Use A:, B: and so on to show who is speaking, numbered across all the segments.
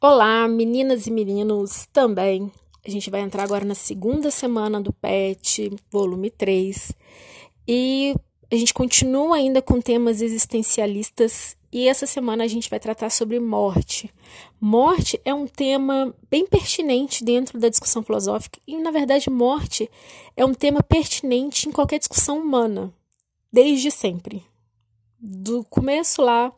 A: Olá, meninas e meninos também. A gente vai entrar agora na segunda semana do PET, volume 3. E a gente continua ainda com temas existencialistas e essa semana a gente vai tratar sobre morte. Morte é um tema bem pertinente dentro da discussão filosófica e, na verdade, morte é um tema pertinente em qualquer discussão humana, desde sempre. Do começo lá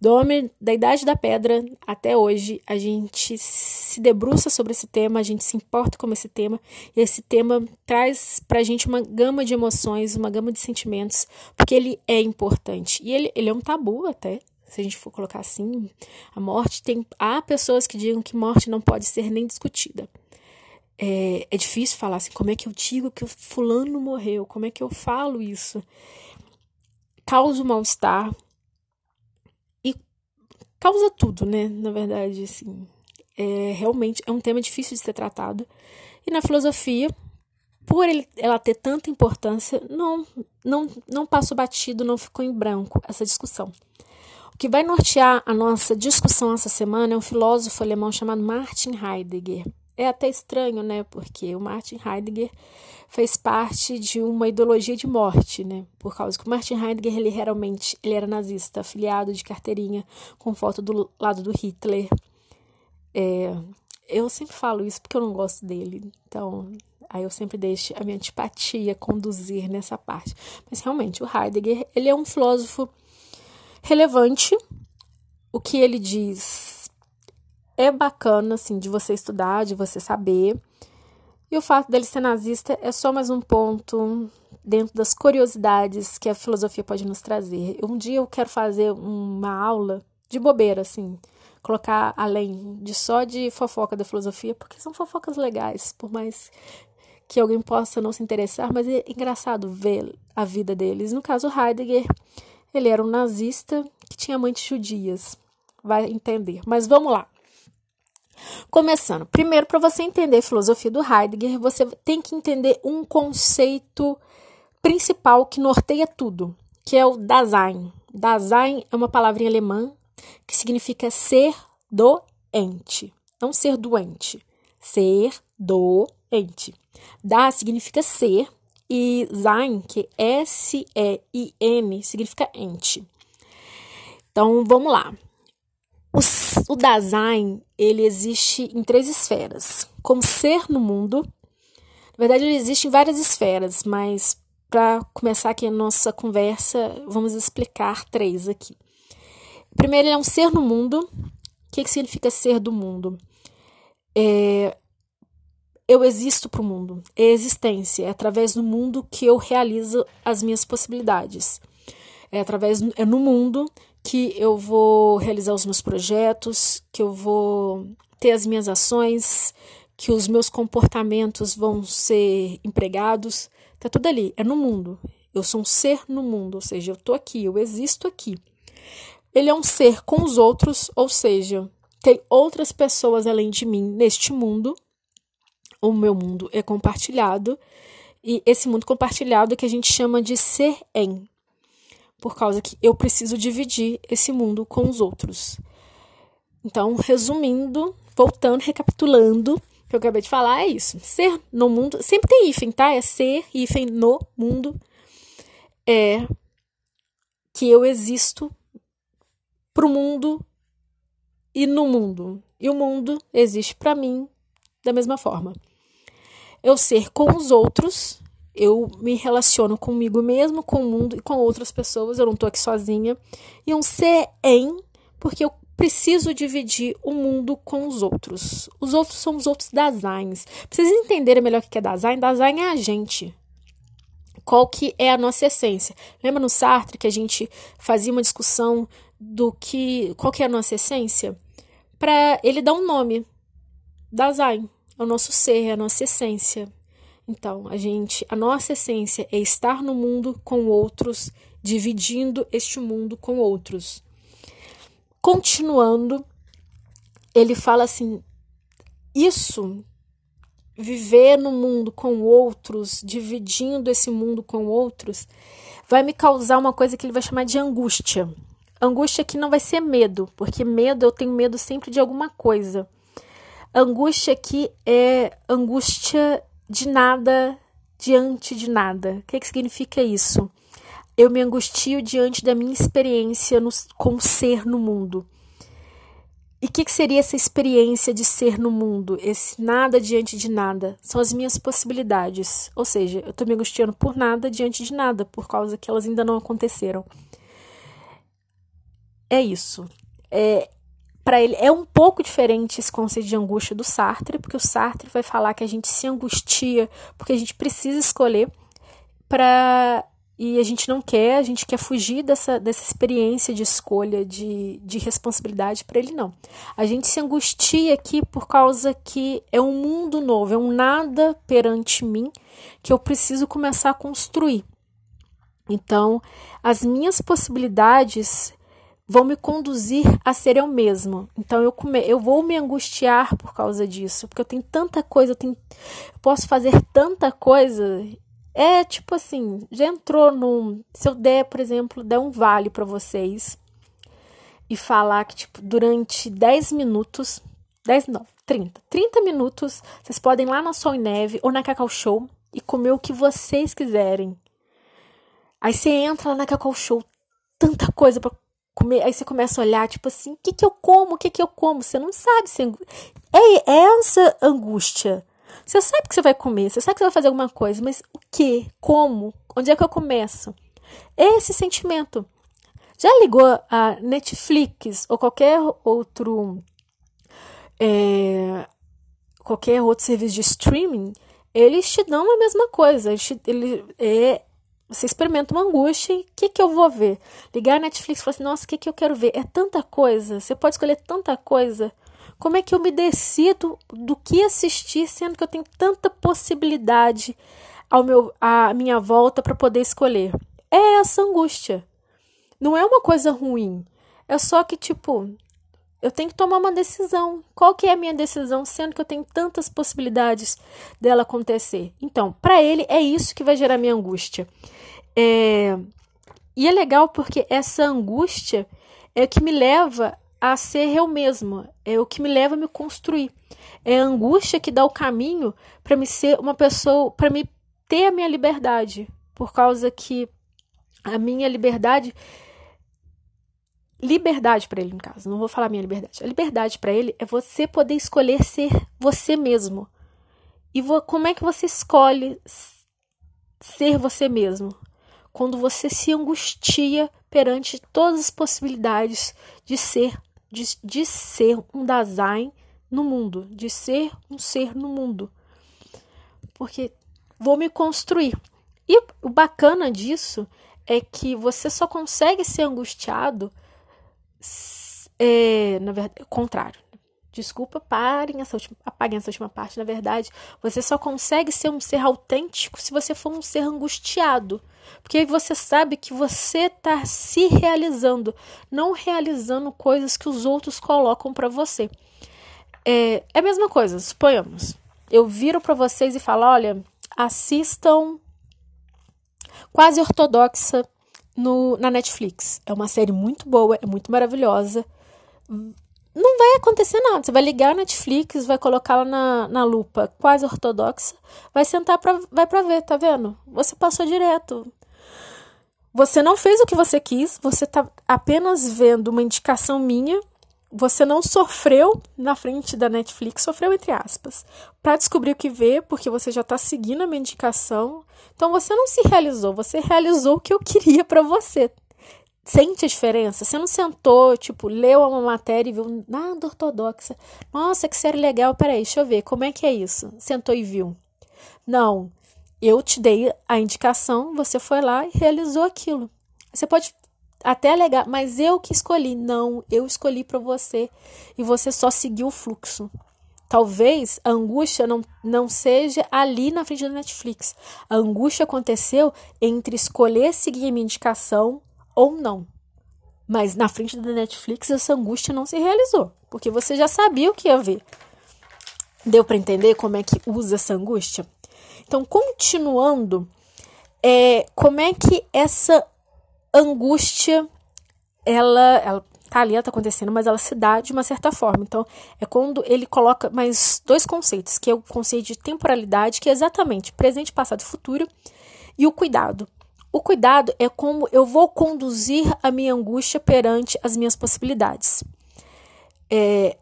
A: do homem da Idade da Pedra até hoje, a gente se debruça sobre esse tema, a gente se importa com esse tema, e esse tema traz pra gente uma gama de emoções, uma gama de sentimentos, porque ele é importante. E ele, ele é um tabu até, se a gente for colocar assim. A morte tem. Há pessoas que digam que morte não pode ser nem discutida. É, é difícil falar assim, como é que eu digo que o fulano morreu? Como é que eu falo isso? Causa mal-estar, causa tudo, né? Na verdade, assim, é realmente é um tema difícil de ser tratado. E na filosofia, por ele, ela ter tanta importância, não, não, não passou batido, não ficou em branco essa discussão. O que vai nortear a nossa discussão essa semana é um filósofo alemão chamado Martin Heidegger. É até estranho, né? Porque o Martin Heidegger fez parte de uma ideologia de morte, né? Por causa que o Martin Heidegger ele realmente ele era nazista, afiliado de carteirinha com foto do lado do Hitler. É, eu sempre falo isso porque eu não gosto dele, então aí eu sempre deixo a minha antipatia conduzir nessa parte. Mas realmente o Heidegger ele é um filósofo relevante. O que ele diz é bacana, assim, de você estudar, de você saber. E o fato dele ser nazista é só mais um ponto dentro das curiosidades que a filosofia pode nos trazer. Um dia eu quero fazer uma aula de bobeira, assim, colocar além de só de fofoca da filosofia, porque são fofocas legais, por mais que alguém possa não se interessar, mas é engraçado ver a vida deles. No caso, Heidegger, ele era um nazista que tinha amantes judias. Vai entender. Mas vamos lá. Começando, primeiro, para você entender a filosofia do Heidegger, você tem que entender um conceito principal que norteia tudo, que é o Dasein. Dasein é uma palavra em alemã que significa ser doente, não ser doente, ser doente. Da significa ser e Sein, que é S-E-I-N, significa ente. Então, vamos lá. O, o Dasein, ele existe em três esferas. Como ser no mundo, na verdade ele existe em várias esferas, mas para começar aqui a nossa conversa, vamos explicar três aqui. Primeiro, ele é um ser no mundo. O que, que significa ser do mundo? É, eu existo para o mundo. É existência. É através do mundo que eu realizo as minhas possibilidades. É através é no mundo que eu vou realizar os meus projetos, que eu vou ter as minhas ações, que os meus comportamentos vão ser empregados. Tá tudo ali, é no mundo. Eu sou um ser no mundo, ou seja, eu tô aqui, eu existo aqui. Ele é um ser com os outros, ou seja, tem outras pessoas além de mim neste mundo. O meu mundo é compartilhado e esse mundo compartilhado é que a gente chama de ser em por causa que eu preciso dividir esse mundo com os outros. Então, resumindo, voltando, recapitulando, o que eu acabei de falar é isso. Ser no mundo, sempre tem hífen, tá? É ser, hífen, no mundo. É que eu existo pro mundo e no mundo. E o mundo existe para mim da mesma forma. Eu ser com os outros eu me relaciono comigo mesmo, com o mundo e com outras pessoas. Eu não tô aqui sozinha. E um ser em, porque eu preciso dividir o mundo com os outros. Os outros são os outros. Pra vocês entenderem melhor o que é design, design é a gente. Qual que é a nossa essência? Lembra no Sartre que a gente fazia uma discussão do que qual que é a nossa essência? Para ele dar um nome. Design é o nosso ser, é a nossa essência. Então, a gente, a nossa essência é estar no mundo com outros, dividindo este mundo com outros. Continuando, ele fala assim: isso, viver no mundo com outros, dividindo esse mundo com outros, vai me causar uma coisa que ele vai chamar de angústia. Angústia aqui não vai ser medo, porque medo eu tenho medo sempre de alguma coisa. Angústia aqui é angústia de nada diante de nada. O que, que significa isso? Eu me angustio diante da minha experiência no, com ser no mundo. E o que, que, seria essa experiência de ser no mundo? Esse nada diante de nada. São as minhas possibilidades. Ou seja, eu estou me angustiando por nada diante de nada, por causa que elas ainda não aconteceram é isso. É, para ele é um pouco diferente esse conceito de angústia do Sartre, porque o Sartre vai falar que a gente se angustia porque a gente precisa escolher para e a gente não quer, a gente quer fugir dessa, dessa experiência de escolha, de, de responsabilidade para ele não. A gente se angustia aqui por causa que é um mundo novo, é um nada perante mim que eu preciso começar a construir. Então, as minhas possibilidades vão me conduzir a ser eu mesmo. Então eu, come, eu vou me angustiar por causa disso, porque eu tenho tanta coisa, eu, tenho, eu posso fazer tanta coisa. É tipo assim, já entrou num. Se eu der, por exemplo, der um vale para vocês e falar que, tipo, durante 10 minutos, 10 não, 30, 30 minutos, vocês podem ir lá na Sol e Neve ou na Cacau Show e comer o que vocês quiserem. Aí você entra lá na Cacau Show, tanta coisa para Come, aí você começa a olhar, tipo assim, o que, que eu como? O que, que eu como? Você não sabe se. É, é essa angústia. Você sabe que você vai comer, você sabe que você vai fazer alguma coisa, mas o que? Como? Onde é que eu começo? É esse sentimento. Já ligou a Netflix ou qualquer outro. É, qualquer outro serviço de streaming? Eles te dão a mesma coisa. Te, ele, é, você experimenta uma angústia o que, que eu vou ver? Ligar a Netflix e falar assim, nossa, o que, que eu quero ver? É tanta coisa, você pode escolher tanta coisa. Como é que eu me decido do que assistir, sendo que eu tenho tanta possibilidade ao meu, à minha volta para poder escolher? É essa angústia. Não é uma coisa ruim. É só que, tipo, eu tenho que tomar uma decisão. Qual que é a minha decisão, sendo que eu tenho tantas possibilidades dela acontecer? Então, para ele é isso que vai gerar minha angústia. É... E é legal porque essa angústia é o que me leva a ser eu mesma, é o que me leva a me construir. É a angústia que dá o caminho para me ser uma pessoa, para me ter a minha liberdade, por causa que a minha liberdade liberdade para ele, no caso, não vou falar minha liberdade. A liberdade para ele é você poder escolher ser você mesmo. E como é que você escolhe ser você mesmo? Quando você se angustia perante todas as possibilidades de ser, de, de ser um Dasein no mundo, de ser um ser no mundo. Porque vou me construir. E o bacana disso é que você só consegue ser angustiado é, na verdade, contrário. Desculpa, parem essa última, apaguem essa última parte. Na verdade, você só consegue ser um ser autêntico se você for um ser angustiado. Porque aí você sabe que você está se realizando, não realizando coisas que os outros colocam para você. É, é a mesma coisa, suponhamos. Eu viro para vocês e falo: olha, assistam quase ortodoxa no, na Netflix. É uma série muito boa, é muito maravilhosa. Não vai acontecer nada. Você vai ligar a Netflix, vai colocá-la na, na lupa quase ortodoxa, vai sentar pra, vai pra ver, tá vendo? Você passou direto. Você não fez o que você quis, você tá apenas vendo uma indicação minha você não sofreu na frente da Netflix, sofreu entre aspas, para descobrir o que ver, porque você já está seguindo a minha indicação. Então você não se realizou, você realizou o que eu queria para você. Sente a diferença? Você não sentou, tipo, leu uma matéria e viu nada ortodoxa. Nossa, que série legal. Peraí, deixa eu ver, como é que é isso? Sentou e viu. Não, eu te dei a indicação, você foi lá e realizou aquilo. Você pode até legal, mas eu que escolhi. Não, eu escolhi para você e você só seguiu o fluxo. Talvez a angústia não, não seja ali na frente da Netflix. A angústia aconteceu entre escolher seguir a minha indicação ou não. Mas na frente da Netflix essa angústia não se realizou, porque você já sabia o que ia ver. Deu para entender como é que usa essa angústia? Então, continuando, é, como é que essa angústia ela, ela tá ali, ela tá acontecendo, mas ela se dá de uma certa forma. Então, é quando ele coloca mais dois conceitos, que é o conceito de temporalidade, que é exatamente presente, passado e futuro, e o cuidado. O cuidado é como eu vou conduzir a minha angústia perante as minhas possibilidades. É,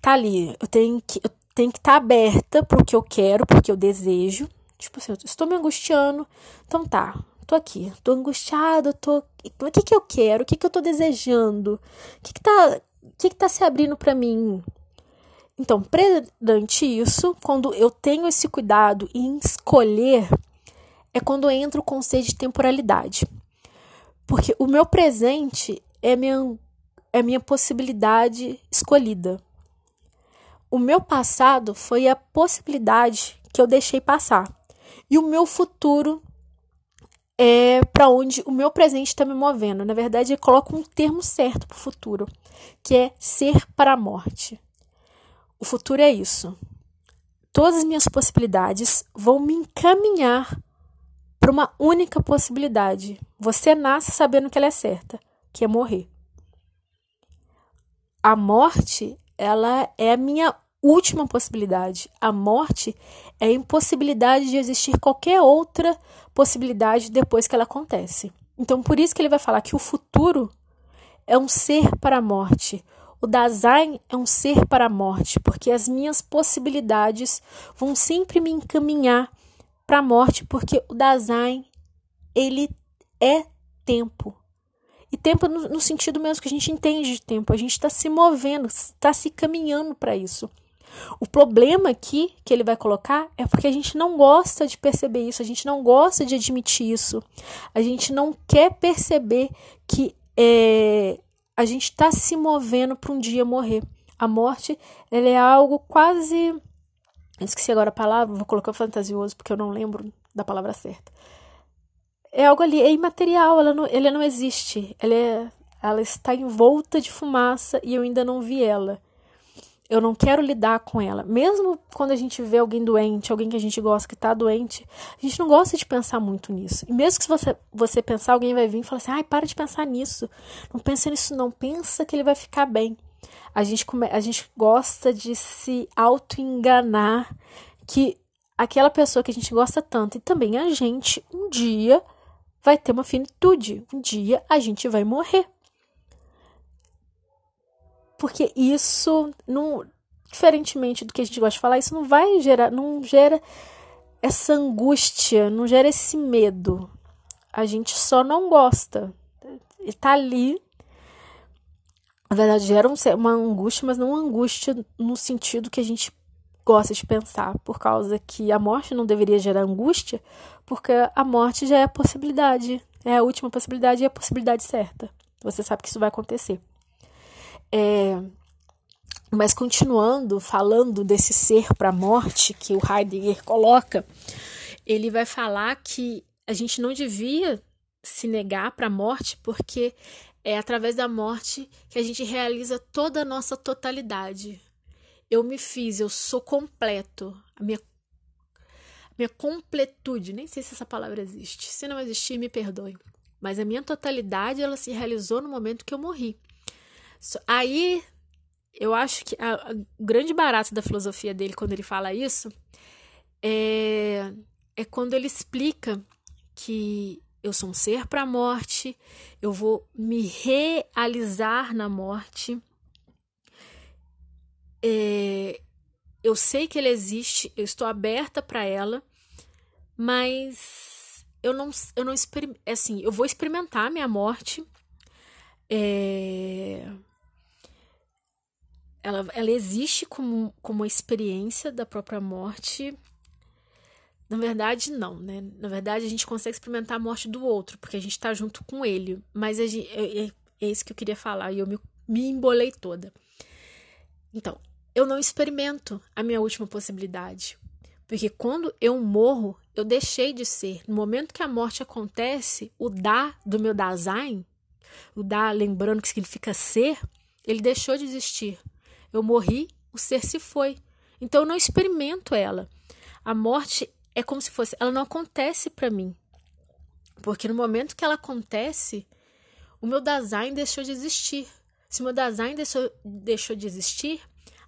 A: tá ali, eu tenho que eu tenho que estar tá aberta para o que eu quero, para o que eu desejo. Tipo assim, eu estou me angustiando, então tá, tô aqui, tô angustiada, tô. O que que eu quero? O que que eu tô desejando? O que que tá, o que que tá se abrindo para mim? Então, perante isso, quando eu tenho esse cuidado em escolher, é quando entra o conceito de temporalidade. Porque o meu presente é minha, é minha possibilidade escolhida. O meu passado foi a possibilidade que eu deixei passar. E o meu futuro é para onde o meu presente está me movendo. Na verdade, ele coloca um termo certo para o futuro, que é ser para a morte. O futuro é isso. Todas as minhas possibilidades vão me encaminhar para uma única possibilidade. Você nasce sabendo que ela é certa, que é morrer. A morte, ela é a minha última possibilidade. A morte é a impossibilidade de existir qualquer outra possibilidade depois que ela acontece. Então, por isso que ele vai falar que o futuro é um ser para a morte. O Dasein é um ser para a morte, porque as minhas possibilidades vão sempre me encaminhar para a morte, porque o Dasein ele é tempo. E tempo no, no sentido mesmo que a gente entende de tempo. A gente está se movendo, está se caminhando para isso. O problema aqui que ele vai colocar é porque a gente não gosta de perceber isso, a gente não gosta de admitir isso, a gente não quer perceber que é, a gente está se movendo para um dia morrer. A morte ela é algo quase. esqueci agora a palavra, vou colocar fantasioso porque eu não lembro da palavra certa. É algo ali, é imaterial, ela não, ela não existe. Ela, é, ela está envolta de fumaça e eu ainda não vi ela eu não quero lidar com ela. Mesmo quando a gente vê alguém doente, alguém que a gente gosta que tá doente, a gente não gosta de pensar muito nisso. E mesmo que você, você pensar, alguém vai vir e falar assim: ai, para de pensar nisso. Não pensa nisso, não. Pensa que ele vai ficar bem. A gente, come, a gente gosta de se auto-enganar que aquela pessoa que a gente gosta tanto e também a gente, um dia vai ter uma finitude. Um dia a gente vai morrer porque isso não diferentemente do que a gente gosta de falar, isso não vai gerar, não gera essa angústia, não gera esse medo. A gente só não gosta. E tá ali. Na verdade, gera uma angústia, mas não uma angústia no sentido que a gente gosta de pensar, por causa que a morte não deveria gerar angústia, porque a morte já é a possibilidade, é a última possibilidade e é a possibilidade certa. Você sabe que isso vai acontecer. É, mas continuando falando desse ser para a morte que o Heidegger coloca, ele vai falar que a gente não devia se negar para a morte porque é através da morte que a gente realiza toda a nossa totalidade. Eu me fiz, eu sou completo. A minha, minha completude, nem sei se essa palavra existe. Se não existir, me perdoe. Mas a minha totalidade, ela se realizou no momento que eu morri. Aí eu acho que a, a, grande barato da filosofia dele quando ele fala isso é, é quando ele explica que eu sou um ser para a morte, eu vou me realizar na morte. É, eu sei que ele existe, eu estou aberta para ela, mas eu não, eu não assim, eu vou experimentar minha morte. É, ela, ela existe como, como uma experiência da própria morte. Na verdade, não, né? Na verdade, a gente consegue experimentar a morte do outro, porque a gente está junto com ele. Mas é, é, é, isso que eu queria falar e eu me, me embolei toda. Então, eu não experimento a minha última possibilidade. Porque quando eu morro, eu deixei de ser. No momento que a morte acontece, o dar do meu Dasein, o dar, lembrando que significa ser, ele deixou de existir. Eu morri, o ser se foi. Então eu não experimento ela. A morte é como se fosse, ela não acontece para mim. Porque no momento que ela acontece, o meu design deixou de existir. Se o meu design deixou, deixou de existir,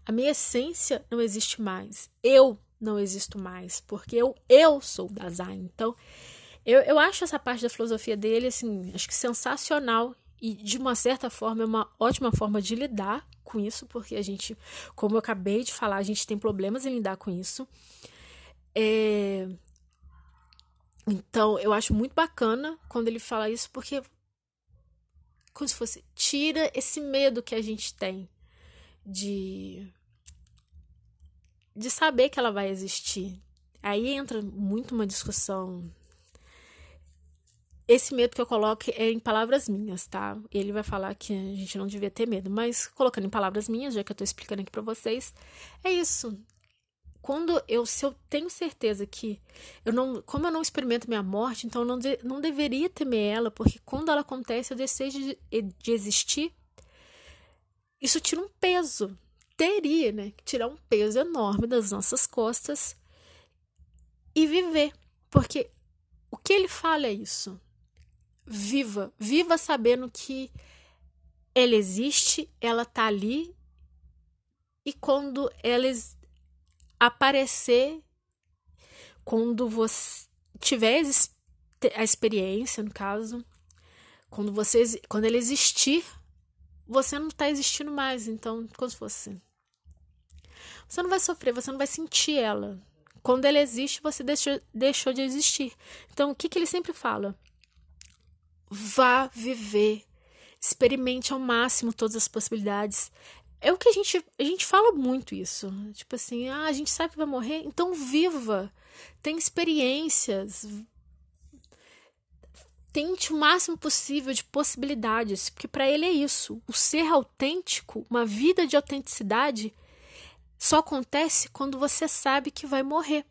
A: a minha essência não existe mais. Eu não existo mais, porque eu, eu sou o design. Então, eu, eu acho essa parte da filosofia dele, assim, acho que sensacional e de uma certa forma é uma ótima forma de lidar com isso, porque a gente, como eu acabei de falar, a gente tem problemas em lidar com isso. É... Então, eu acho muito bacana quando ele fala isso, porque como se fosse tira esse medo que a gente tem de de saber que ela vai existir. Aí entra muito uma discussão esse medo que eu coloco é em palavras minhas, tá? Ele vai falar que a gente não devia ter medo, mas colocando em palavras minhas, já que eu tô explicando aqui para vocês, é isso. Quando eu, se eu tenho certeza que eu não, como eu não experimento minha morte, então eu não, de, não deveria temer ela, porque quando ela acontece, eu desejo de, de existir. Isso tira um peso, teria, né? Tirar um peso enorme das nossas costas e viver, porque o que ele fala é isso viva, viva sabendo que ela existe, ela tá ali e quando ela aparecer, quando você tiver a experiência, no caso, quando você quando ela existir, você não está existindo mais, então, como se fosse você não vai sofrer, você não vai sentir ela. Quando ela existe, você deixou, deixou de existir. Então, o que, que ele sempre fala? Vá viver. Experimente ao máximo todas as possibilidades. É o que a gente, a gente fala muito isso. Tipo assim, ah, a gente sabe que vai morrer, então viva. Tem experiências. Tente o máximo possível de possibilidades, porque para ele é isso. O ser autêntico, uma vida de autenticidade, só acontece quando você sabe que vai morrer.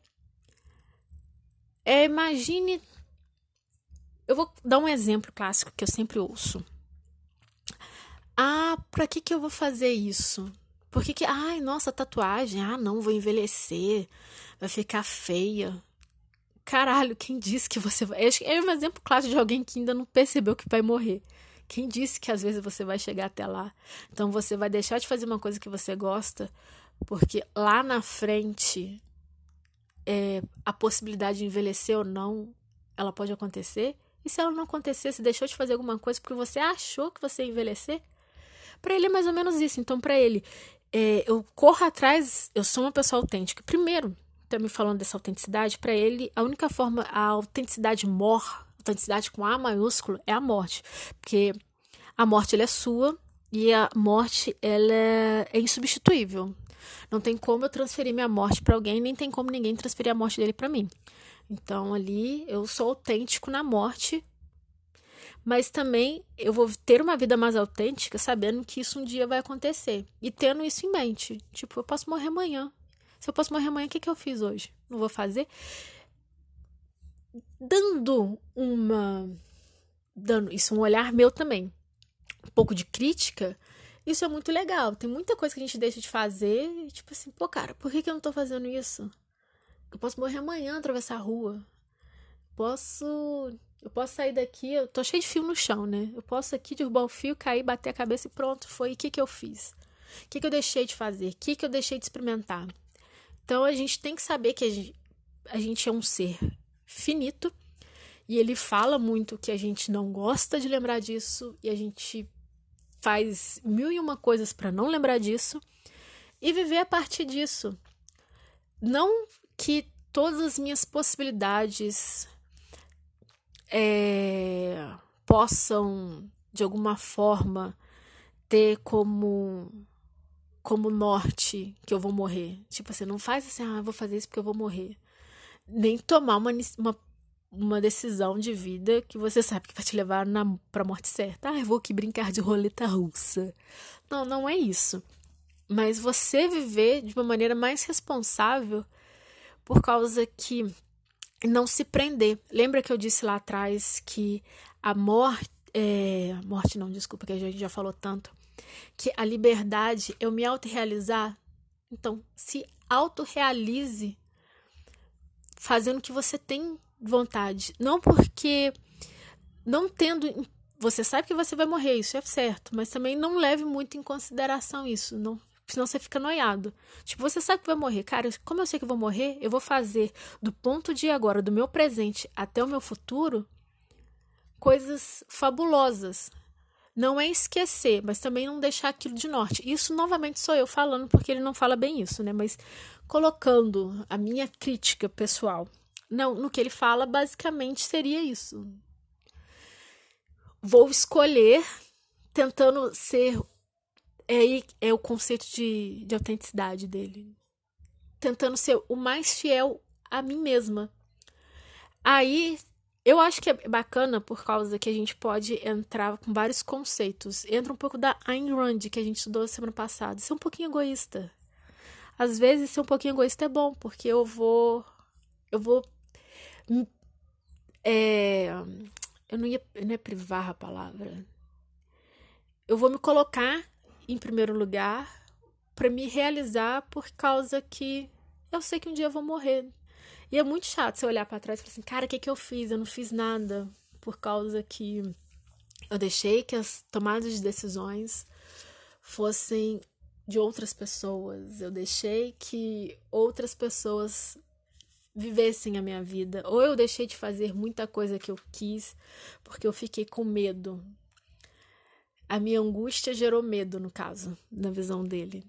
A: É, imagine eu vou dar um exemplo clássico que eu sempre ouço. Ah, pra que que eu vou fazer isso? Por que que, ai, nossa, tatuagem, ah, não, vou envelhecer, vai ficar feia. Caralho, quem disse que você vai. É um exemplo clássico de alguém que ainda não percebeu que vai morrer. Quem disse que às vezes você vai chegar até lá? Então você vai deixar de fazer uma coisa que você gosta, porque lá na frente é, a possibilidade de envelhecer ou não, ela pode acontecer. E se ela não acontecer, se deixou de fazer alguma coisa porque você achou que você ia envelhecer? Para ele é mais ou menos isso. Então, para ele, é, eu corro atrás, eu sou uma pessoa autêntica. Primeiro, tá me falando dessa autenticidade, para ele, a única forma, a autenticidade mor, autenticidade com A maiúsculo, é a morte. Porque a morte ela é sua e a morte ela é, é insubstituível. Não tem como eu transferir minha morte para alguém, nem tem como ninguém transferir a morte dele para mim. Então ali eu sou autêntico na morte, mas também eu vou ter uma vida mais autêntica sabendo que isso um dia vai acontecer e tendo isso em mente. Tipo, eu posso morrer amanhã. Se eu posso morrer amanhã, o que, que eu fiz hoje? Não vou fazer? Dando uma. Dando isso um olhar meu também. Um pouco de crítica. Isso é muito legal. Tem muita coisa que a gente deixa de fazer. Tipo assim, pô, cara, por que, que eu não tô fazendo isso? Eu posso morrer amanhã, atravessar a rua. Posso. Eu posso sair daqui, eu tô cheio de fio no chão, né? Eu posso aqui derrubar o fio, cair, bater a cabeça e pronto, foi. O que, que eu fiz? O que, que eu deixei de fazer? O que, que eu deixei de experimentar? Então a gente tem que saber que a gente, a gente é um ser finito e ele fala muito que a gente não gosta de lembrar disso e a gente faz mil e uma coisas para não lembrar disso e viver a partir disso. Não que todas as minhas possibilidades é, possam, de alguma forma, ter como como norte que eu vou morrer. Tipo assim, não faz assim, ah, vou fazer isso porque eu vou morrer. Nem tomar uma, uma, uma decisão de vida que você sabe que vai te levar na, pra morte certa. Ah, eu vou aqui brincar de roleta russa. Não, não é isso. Mas você viver de uma maneira mais responsável por causa que não se prender. Lembra que eu disse lá atrás que a morte. É, morte não, desculpa, que a gente já falou tanto. Que a liberdade, eu me autorrealizar. Então, se autorrealize fazendo o que você tem vontade. Não porque. Não tendo você sabe que você vai morrer, isso é certo, mas também não leve muito em consideração isso, não, senão você fica noiado. Tipo, você sabe que vai morrer, cara, como eu sei que vou morrer, eu vou fazer do ponto de agora, do meu presente até o meu futuro, coisas fabulosas. Não é esquecer, mas também não deixar aquilo de norte. Isso novamente sou eu falando, porque ele não fala bem isso, né? Mas colocando a minha crítica pessoal não, no que ele fala, basicamente seria isso vou escolher tentando ser. É, é o conceito de, de autenticidade dele. Tentando ser o mais fiel a mim mesma. Aí eu acho que é bacana por causa que a gente pode entrar com vários conceitos. Entra um pouco da Ayn Rand, que a gente estudou semana passada. Ser um pouquinho egoísta. Às vezes, ser um pouquinho egoísta é bom, porque eu vou. Eu vou. É, eu não ia, não ia privar a palavra. Eu vou me colocar em primeiro lugar para me realizar por causa que eu sei que um dia eu vou morrer. E é muito chato você olhar para trás e falar assim, cara, o que, que eu fiz? Eu não fiz nada por causa que eu deixei que as tomadas de decisões fossem de outras pessoas. Eu deixei que outras pessoas vivessem a minha vida. Ou eu deixei de fazer muita coisa que eu quis porque eu fiquei com medo. A minha angústia gerou medo, no caso, na visão dele.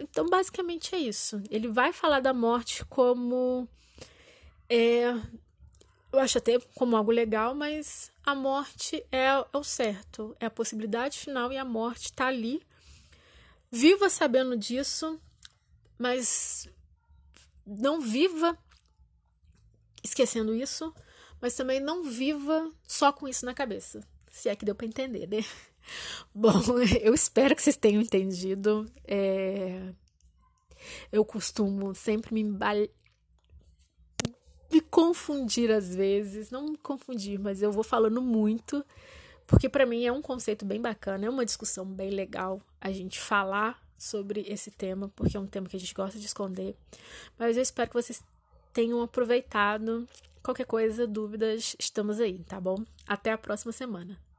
A: Então, basicamente é isso. Ele vai falar da morte como. É, eu acho até como algo legal, mas a morte é, é o certo. É a possibilidade final e a morte está ali. Viva sabendo disso, mas não viva esquecendo isso, mas também não viva só com isso na cabeça. Se é que deu para entender, né? Bom, eu espero que vocês tenham entendido. É... Eu costumo sempre me me confundir às vezes, não me confundir, mas eu vou falando muito, porque para mim é um conceito bem bacana, é uma discussão bem legal a gente falar sobre esse tema, porque é um tema que a gente gosta de esconder. Mas eu espero que vocês tenham aproveitado. Qualquer coisa, dúvidas, estamos aí, tá bom? Até a próxima semana.